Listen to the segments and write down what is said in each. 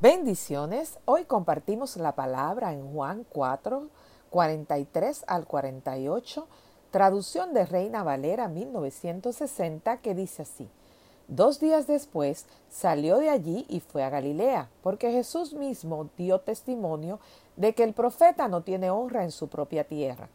Bendiciones. Hoy compartimos la palabra en Juan 4, 43 al 48, traducción de Reina Valera 1960, que dice así. Dos días después salió de allí y fue a Galilea, porque Jesús mismo dio testimonio de que el profeta no tiene honra en su propia tierra.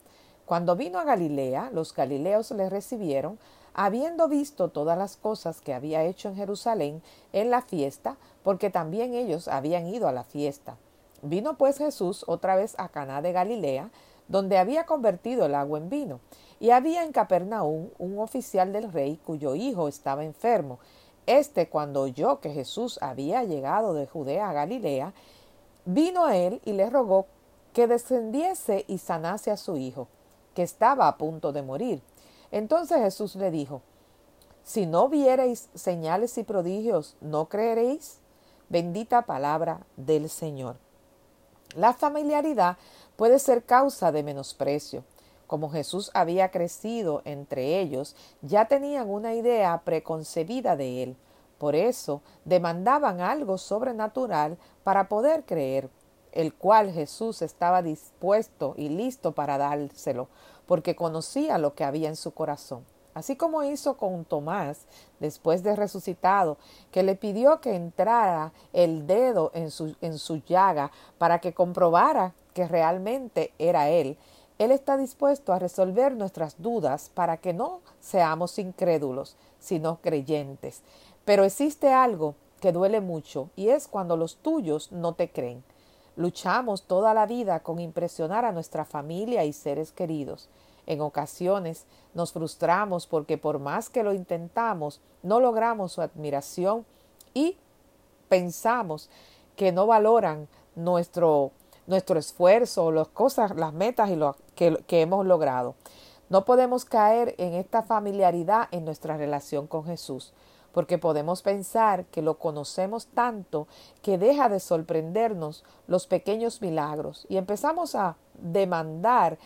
Cuando vino a Galilea, los galileos le recibieron, habiendo visto todas las cosas que había hecho en Jerusalén en la fiesta, porque también ellos habían ido a la fiesta. Vino pues Jesús otra vez a Caná de Galilea, donde había convertido el agua en vino. Y había en Capernaum un oficial del rey cuyo hijo estaba enfermo. Este, cuando oyó que Jesús había llegado de Judea a Galilea, vino a él y le rogó que descendiese y sanase a su hijo, que estaba a punto de morir. Entonces Jesús le dijo, Si no viereis señales y prodigios, ¿no creeréis? Bendita palabra del Señor. La familiaridad puede ser causa de menosprecio. Como Jesús había crecido entre ellos, ya tenían una idea preconcebida de él. Por eso demandaban algo sobrenatural para poder creer, el cual Jesús estaba dispuesto y listo para dárselo, porque conocía lo que había en su corazón. Así como hizo con Tomás después de resucitado, que le pidió que entrara el dedo en su, en su llaga para que comprobara que realmente era Él. Él está dispuesto a resolver nuestras dudas para que no seamos incrédulos, sino creyentes. Pero existe algo que duele mucho y es cuando los tuyos no te creen. Luchamos toda la vida con impresionar a nuestra familia y seres queridos. En ocasiones nos frustramos porque por más que lo intentamos, no logramos su admiración y pensamos que no valoran nuestro, nuestro esfuerzo, las cosas, las metas y lo que, que hemos logrado. No podemos caer en esta familiaridad en nuestra relación con Jesús porque podemos pensar que lo conocemos tanto que deja de sorprendernos los pequeños milagros y empezamos a demandar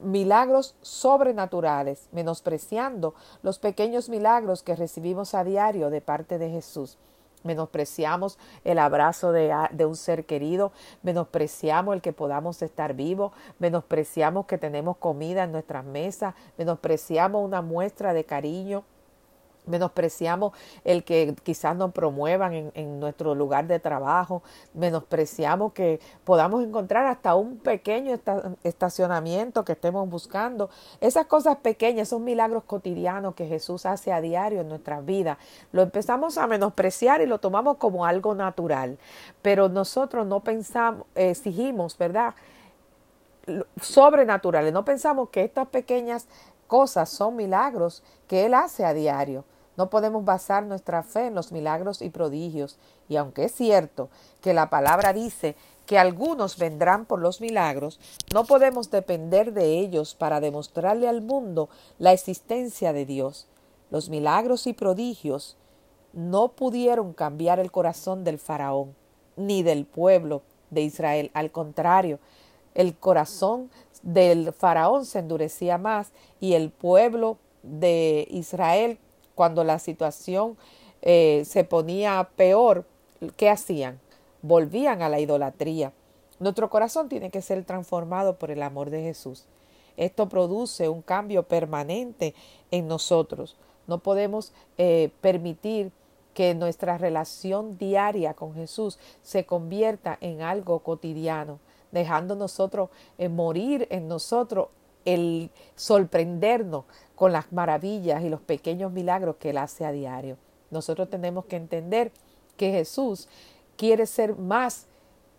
milagros sobrenaturales, menospreciando los pequeños milagros que recibimos a diario de parte de Jesús. Menospreciamos el abrazo de, de, un ser querido, menospreciamos el que podamos estar vivos, menospreciamos que tenemos comida en nuestras mesas, menospreciamos una muestra de cariño, Menospreciamos el que quizás nos promuevan en, nuestro lugar de trabajo. Menospreciamos que podamos encontrar hasta un pequeño estacionamiento que estemos buscando. Esas cosas pequeñas, esos milagros cotidianos que Jesús hace a diario en nuestras vidas, lo empezamos a menospreciar y lo tomamos como algo natural. Pero nosotros no pensamos, exigimos, ¿verdad? Sobrenaturales. No pensamos que estas pequeñas cosas son milagros que Él hace a diario. No podemos basar nuestra fe en los milagros y prodigios, y aunque es cierto que la palabra dice que algunos vendrán por los milagros, no podemos depender de ellos para demostrarle al mundo la existencia de Dios. Los milagros y prodigios no pudieron cambiar el corazón del faraón ni del pueblo de Israel. Al contrario, el corazón del faraón se endurecía más y el pueblo de Israel cuando la situación eh, se ponía peor, ¿qué hacían? Volvían a la idolatría. Nuestro corazón tiene que ser transformado por el amor de Jesús. Esto produce un cambio permanente en nosotros. No podemos eh, permitir que nuestra relación diaria con Jesús se convierta en algo cotidiano, dejando nosotros eh, morir en nosotros el sorprendernos con las maravillas y los pequeños milagros que Él hace a diario. Nosotros tenemos que entender que Jesús quiere ser más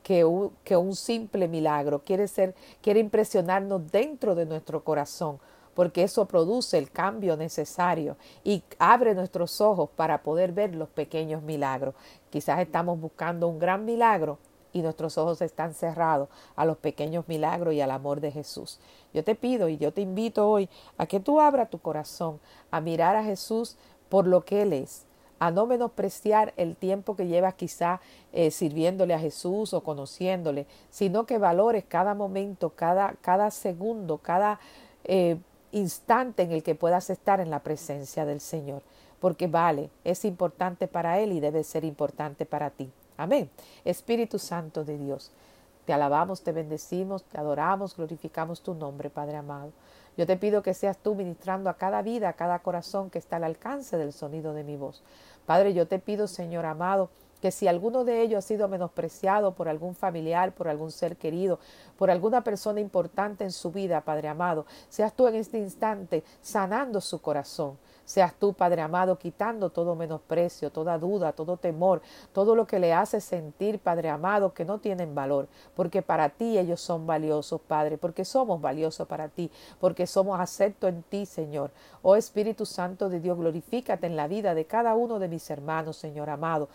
que un, simple milagro, quiere ser, quiere impresionarnos dentro de nuestro corazón, porque eso produce el cambio necesario y abre nuestros ojos para poder ver los pequeños milagros. Quizás estamos buscando un gran milagro y nuestros ojos están cerrados a los pequeños milagros y al amor de Jesús. Yo te pido y yo te invito hoy a que tú abras tu corazón a mirar a Jesús por lo que Él es, a no menospreciar el tiempo que llevas quizá eh, sirviéndole a Jesús o conociéndole, sino que valores cada momento, cada, cada segundo, cada eh, instante en el que puedas estar en la presencia del Señor, porque vale, es importante para Él y debe ser importante para ti. Amén. Espíritu Santo de Dios, te alabamos, te bendecimos, te adoramos, glorificamos tu nombre, Padre amado. Yo te pido que seas tú ministrando a cada vida, a cada corazón que está al alcance del sonido de mi voz. Padre, yo te pido, Señor amado, que si alguno de ellos ha sido menospreciado por algún familiar, por algún ser querido, por alguna persona importante en su vida, Padre amado, seas tú en este instante sanando su corazón. Seas tú, Padre amado, quitando todo menosprecio, toda duda, todo temor, todo lo que le hace sentir, Padre amado, que no tienen valor, porque para ti ellos son valiosos, Padre, porque somos valiosos para ti, porque somos aceptos en ti, Señor. Oh Espíritu Santo de Dios, glorifícate en la vida de cada uno de mis hermanos, Señor amado.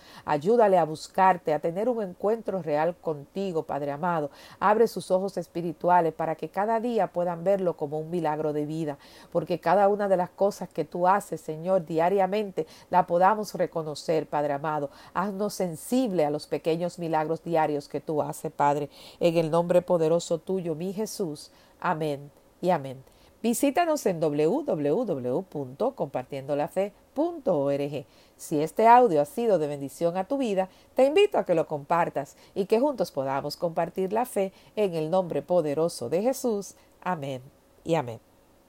Ayúdale a buscarte, a tener un encuentro real contigo, Padre amado. Abre sus ojos espirituales para que cada día puedan verlo como un milagro de vida, porque cada una de las cosas que tú haces Señor, diariamente la podamos reconocer, Padre amado. Haznos sensible a los pequeños milagros diarios que tú haces, Padre, en el nombre poderoso tuyo, mi Jesús. Amén y amén. Visítanos en www.compartiendolafe.org. Si este audio ha sido de bendición a tu vida, te invito a que lo compartas y que juntos podamos compartir la fe en el nombre poderoso de Jesús. Amén y amén.